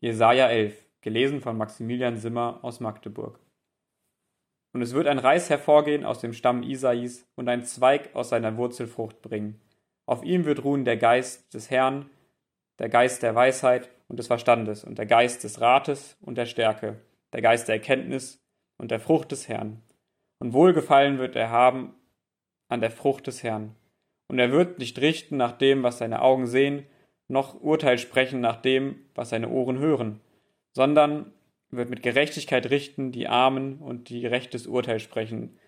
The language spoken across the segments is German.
Jesaja 11, gelesen von Maximilian Simmer aus Magdeburg. Und es wird ein Reis hervorgehen aus dem Stamm Isais und ein Zweig aus seiner Wurzel Frucht bringen. Auf ihm wird ruhen der Geist des Herrn, der Geist der Weisheit und des Verstandes und der Geist des Rates und der Stärke, der Geist der Erkenntnis und der Frucht des Herrn. Und Wohlgefallen wird er haben an der Frucht des Herrn. Und er wird nicht richten nach dem, was seine Augen sehen, noch Urteil sprechen nach dem, was seine Ohren hören, sondern wird mit Gerechtigkeit richten die Armen und die rechtes Urteil sprechen,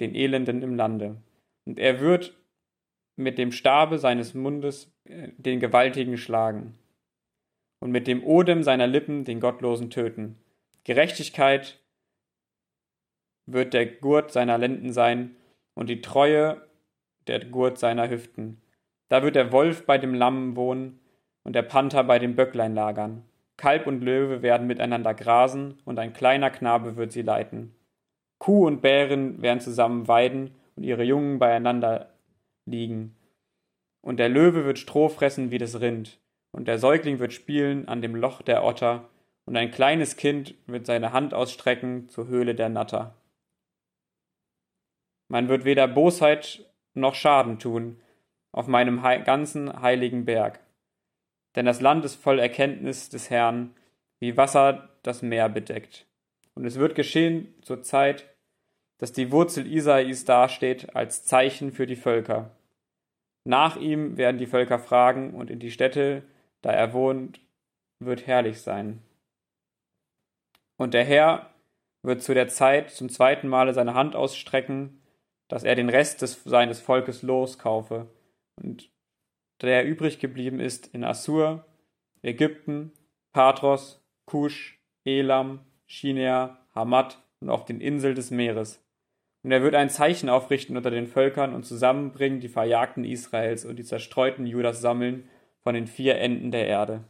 den Elenden im Lande. Und er wird mit dem Stabe seines Mundes äh, den Gewaltigen schlagen und mit dem Odem seiner Lippen den Gottlosen töten. Gerechtigkeit wird der Gurt seiner Lenden sein und die Treue der Gurt seiner Hüften. Da wird der Wolf bei dem Lamm wohnen und der Panther bei dem Böcklein lagern. Kalb und Löwe werden miteinander grasen und ein kleiner Knabe wird sie leiten. Kuh und Bären werden zusammen weiden und ihre Jungen beieinander liegen. Und der Löwe wird Stroh fressen wie das Rind, und der Säugling wird spielen an dem Loch der Otter, und ein kleines Kind wird seine Hand ausstrecken zur Höhle der Natter. Man wird weder Bosheit noch Schaden tun auf meinem ganzen heiligen Berg. Denn das Land ist voll Erkenntnis des Herrn, wie Wasser das Meer bedeckt. Und es wird geschehen zur Zeit, dass die Wurzel Isais dasteht als Zeichen für die Völker. Nach ihm werden die Völker fragen, und in die Städte, da er wohnt, wird herrlich sein. Und der Herr wird zu der Zeit zum zweiten Male seine Hand ausstrecken, dass er den Rest des, seines Volkes loskaufe. Und der übrig geblieben ist in Assur, Ägypten, Patros, Kusch, Elam, Shinea, Hamad und auf den Inseln des Meeres. Und er wird ein Zeichen aufrichten unter den Völkern und zusammenbringen die Verjagten Israels und die zerstreuten Judas sammeln von den vier Enden der Erde.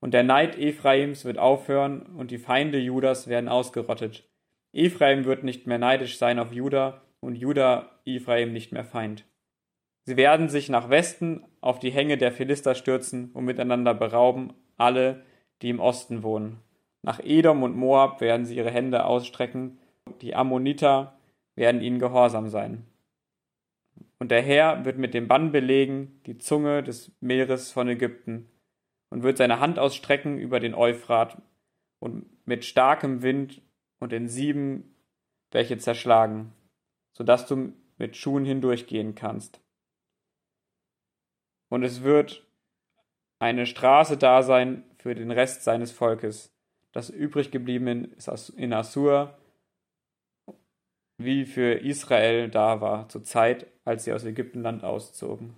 Und der Neid Ephraims wird aufhören und die Feinde Judas werden ausgerottet. Ephraim wird nicht mehr neidisch sein auf Juda und Juda Ephraim nicht mehr Feind. Sie werden sich nach Westen auf die Hänge der Philister stürzen und miteinander berauben alle, die im Osten wohnen. Nach Edom und Moab werden sie ihre Hände ausstrecken die Ammoniter werden ihnen gehorsam sein. Und der Herr wird mit dem Bann belegen die Zunge des Meeres von Ägypten und wird seine Hand ausstrecken über den Euphrat und mit starkem Wind und den sieben welche zerschlagen, so dass du mit Schuhen hindurchgehen kannst. Und es wird eine Straße da sein für den Rest seines Volkes. Das übrig geblieben in Assur wie für Israel da war, zur Zeit, als sie aus Ägyptenland auszogen.